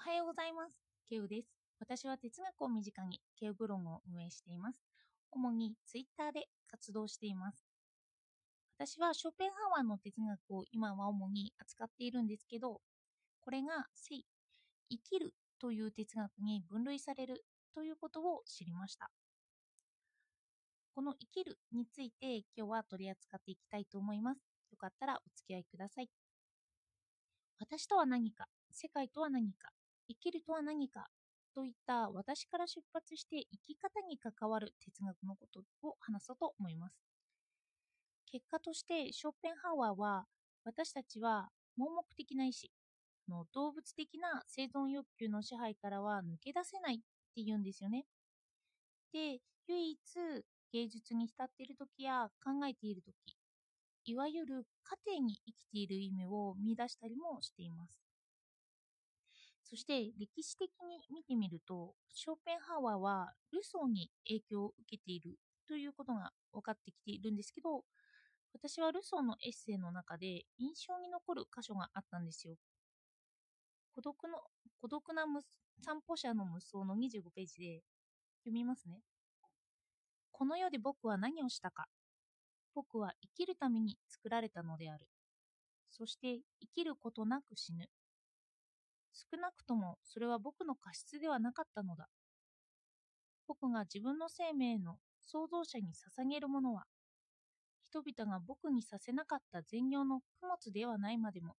おはようございます。ケウです。私は哲学を身近にケウブログを運営しています。主にツイッターで活動しています。私はショペンハワーの哲学を今は主に扱っているんですけど、これが生、生きるという哲学に分類されるということを知りました。この生きるについて今日は取り扱っていきたいと思います。よかったらお付き合いください。私とは何か、世界とは何か、生きるとは何かといった私から出発して生き方に関わる哲学のことを話そうと思います。結果としてショーペンハワーは私たちは盲目的な意志の動物的な生存欲求の支配からは抜け出せないって言うんですよね。で、唯一芸術に浸っている時や考えている時、いわゆる家庭に生きている意味を見出したりもしています。そして歴史的に見てみると、ショーペンハワーはルソーに影響を受けているということが分かってきているんですけど、私はルソーのエッセイの中で印象に残る箇所があったんですよ。孤独の孤独な散歩者の無双の25ページで読みますね。この世で僕は何をしたか。僕は生きるために作られたのである。そして生きることなく死ぬ。少なくともそれは僕の過失ではなかったのだ。僕が自分の生命の創造者に捧げるものは、人々が僕にさせなかった善行の供物ではないまでも、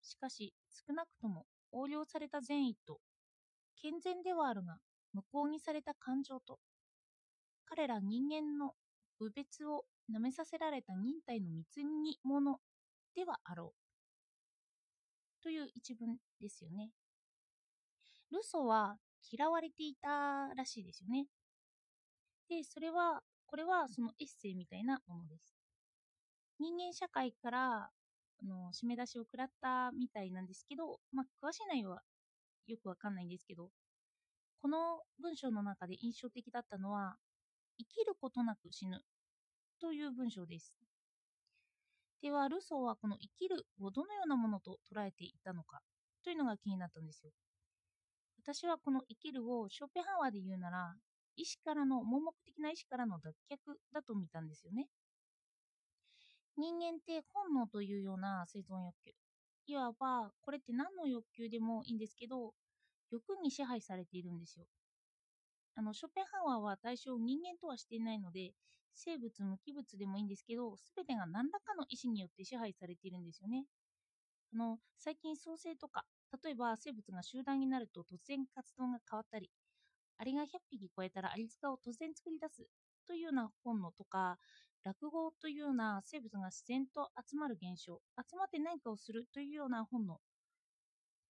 しかし少なくとも横領された善意と、健全ではあるが無効にされた感情と、彼ら人間の侮別を舐めさせられた忍耐の貢ぎ物ではあろう。という一文ですよね。ルソは嫌われていたらしいですよね。で、それは、これはそのエッセイみたいなものです。人間社会からあの締め出しを食らったみたいなんですけど、まあ、詳しい内容はよくわかんないんですけど、この文章の中で印象的だったのは、生きることなく死ぬという文章です。では、ルソーはこの生きるをどのようなものと捉えていたのかというのが気になったんですよ。私はこの生きるをショーペンハワーで言うなら、意志からの、盲目的な意志からの脱却だと見たんですよね。人間って本能というような生存欲求。いわば、これって何の欲求でもいいんですけど、欲に支配されているんですよ。あの、ショーペンハワーは対象を人間とはしていないので、生物、無機物でもいいんですけど、すべてが何らかの意思によって支配されているんですよね。あの、最近創生とか、例えば生物が集団になると突然活動が変わったり、アリが100匹超えたらアリ塚を突然作り出すというような本能とか、落語というような生物が自然と集まる現象、集まって何かをするというような本能。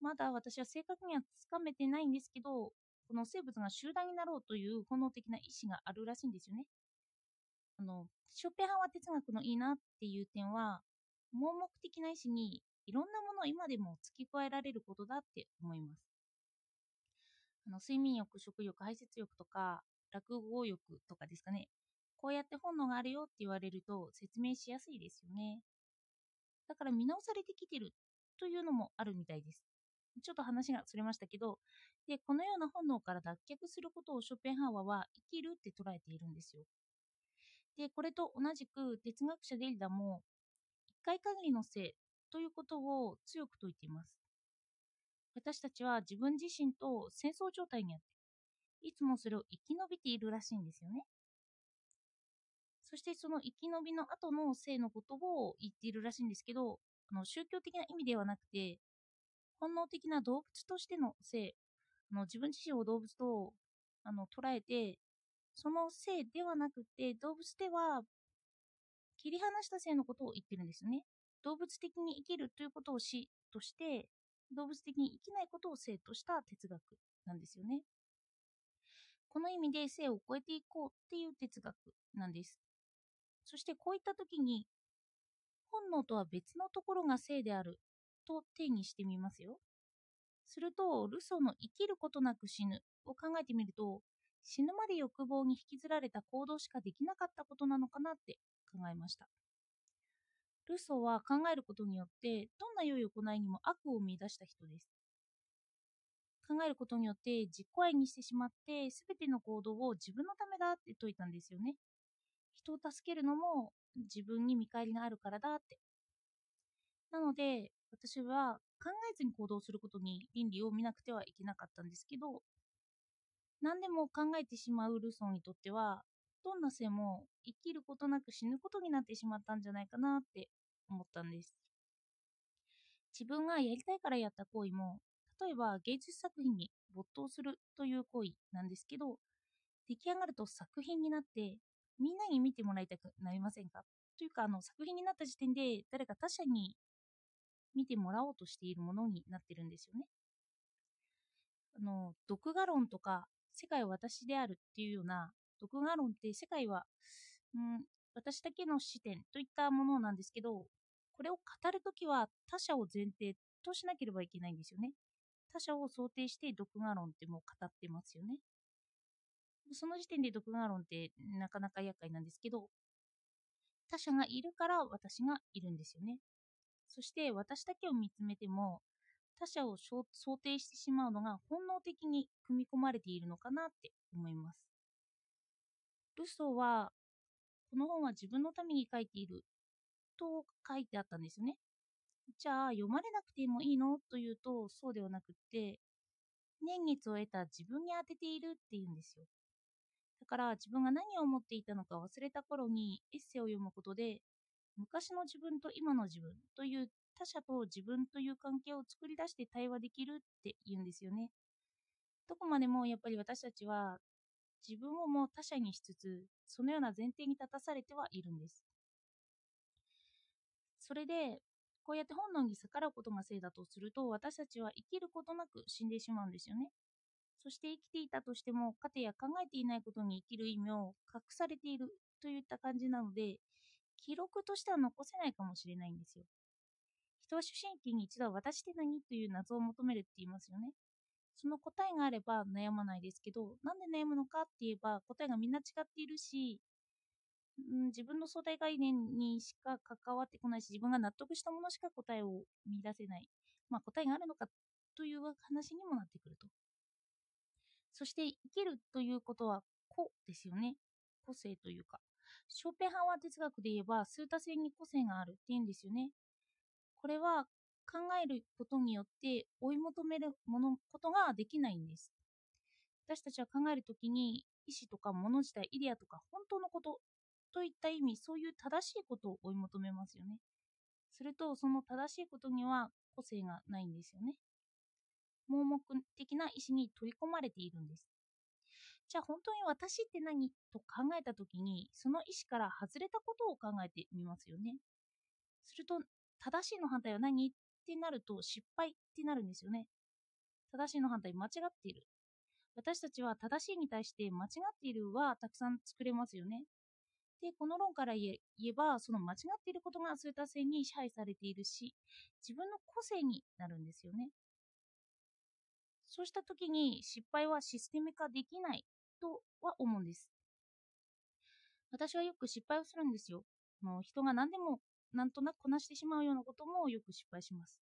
まだ私は正確にはつかめてないんですけど、この生物が集団になろうという本能的な意志があるらしいんですよね。あの、ショッペンハワー哲学のいいなっていう点は、盲目的な意志にいろんなものを今でも付け加えられることだって思います。あの睡眠欲、食欲、排泄欲とか、落語欲とかですかね。こうやって本能があるよって言われると説明しやすいですよね。だから見直されてきてるというのもあるみたいです。ちょっと話がそれましたけど、で、このような本能から脱却することをショッペンハワーは生きるって捉えているんですよ。で、これと同じく哲学者デリダも、一回限りの性ということを強く説いています。私たちは自分自身と戦争状態にあって、いつもそれを生き延びているらしいんですよね。そしてその生き延びの後の性のことを言っているらしいんですけど、あの宗教的な意味ではなくて、本能的な動物としての性、あの自分自身を動物とあの捉えて、その性ではなくて、動物では切り離した性のことを言ってるんですよね。動物的に生きるということを死として、動物的に生きないことを性とした哲学なんですよね。この意味で性を超えていこうっていう哲学なんです。そしてこういった時に、本能とは別のところが性であると定義してみますよ。すると、ルソーの生きることなく死ぬを考えてみると、死ぬまで欲望に引きずられた行動しかできなかったことなのかなって考えました。ルソーは考えることによって、どんな良い行いにも悪を見出した人です。考えることによって自己愛にしてしまって全ての行動を自分のためだって説いたんですよね。人を助けるのも自分に見返りがあるからだって。なので私は考えずに行動することに倫理を見なくてはいけなかったんですけど何でも考えてしまうルソンにとってはどんな性も生きることなく死ぬことになってしまったんじゃないかなって思ったんです。自分がやりたいからやった行為も例えば芸術作品に没頭するという行為なんですけど出来上がると作品になってみんなに見てもらいたくなりませんか？というかあの作品になった時点で誰か他者に見てもらおうとしているものになってるんですよね。あの独画論とか世界は私であるっていうような独画論って世界は、うん、私だけの視点といったものなんですけどこれを語るときは他者を前提としなければいけないんですよね。他者を想定して独画論ってもう語ってますよね。その時点で独画論ってなかなか厄介なんですけど、他者がいるから私がいるんですよね。そして私だけを見つめても、他者を想定してしまうのが本能的に組み込まれているのかなって思います。ルソーは、この本は自分のために書いていると書いてあったんですよね。じゃあ読まれなくてもいいのというとそうではなくって年月を得た自分に当てているっていうんですよ。だから自分が何を思っていたのか忘れた頃にエッセイを読むことで昔の自分と今の自分という他者と自分という関係を作り出して対話できるって言うんですよね。どこまでもやっぱり私たちは自分をもう他者にしつつそのような前提に立たされてはいるんです。それでこうやって本能に逆らうことがせいだとすると私たちは生きることなく死んでしまうんですよね。そして生きていたとしても、家庭や考えていないことに生きる意味を隠されているといった感じなので、記録としては残せないかもしれないんですよ。人は主神経に一度は私って何という謎を求めるって言いますよね。その答えがあれば悩まないですけど、なんで悩むのかって言えば答えがみんな違っているし、ん、自分の相対概念にしか関わってこないし、自分が納得したものしか答えを見出せない。まあ答えがあるのかという話にもなってくると。そして生きるということは個ですよね。個性というか。ショーペンハワー哲学で言えば数多性に個性があるって言うんですよね。これは考えることによって追い求めるものことができないんです。私たちは考えるときに意思とか物自体、イデアとか本当のことといった意味、そういう正しいことを追い求めますよね。すると、その正しいことには個性がないんですよね。盲目的な意思に取り込まれているんです。じゃあ本当に私って何？と考えた時にその意思から外れたことを考えてみますよね。すると正しいの反対は何？ってなると失敗ってなるんですよね。正しいの反対間違っている。私たちは正しいに対して間違っているはたくさん作れますよね。で、この論から言えば、その間違っていることが数多性に支配されているし、自分の個性になるんですよね。そうした時に失敗はシステム化できないとは思うんです。私はよく失敗をするんですよ。の人が何でもなんとなくこなしてしまうようなこともよく失敗します。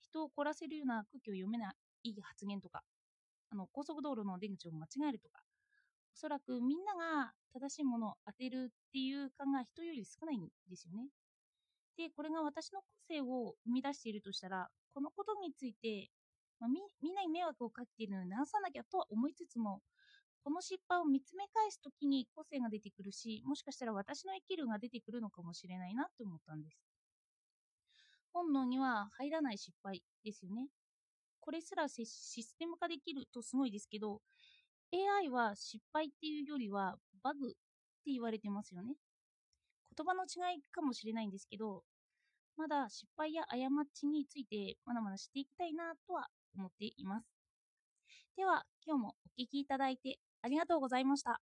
人を凝らせるような空気を読めない発言とか、あの高速道路の出口を間違えるとか、おそらくみんなが正しいものを当てるっていう感が人より少ないんですよね。で、これが私の個性を生み出しているとしたら、このことについてまあ、みみんなに迷惑をかけているので直さなきゃとは思いつつもこの失敗を見つめ返す時に個性が出てくるしもしかしたら私の生きるが出てくるのかもしれないなって思ったんです。本能には入らない失敗ですよね。これすらシステム化できるとすごいですけど AI は失敗っていうよりはバグって言われてますよね。言葉の違いかもしれないんですけどまだ失敗や過ちについてまだまだ知っていきたいなとは思っています。では、今日もお聴きいただいてありがとうございました。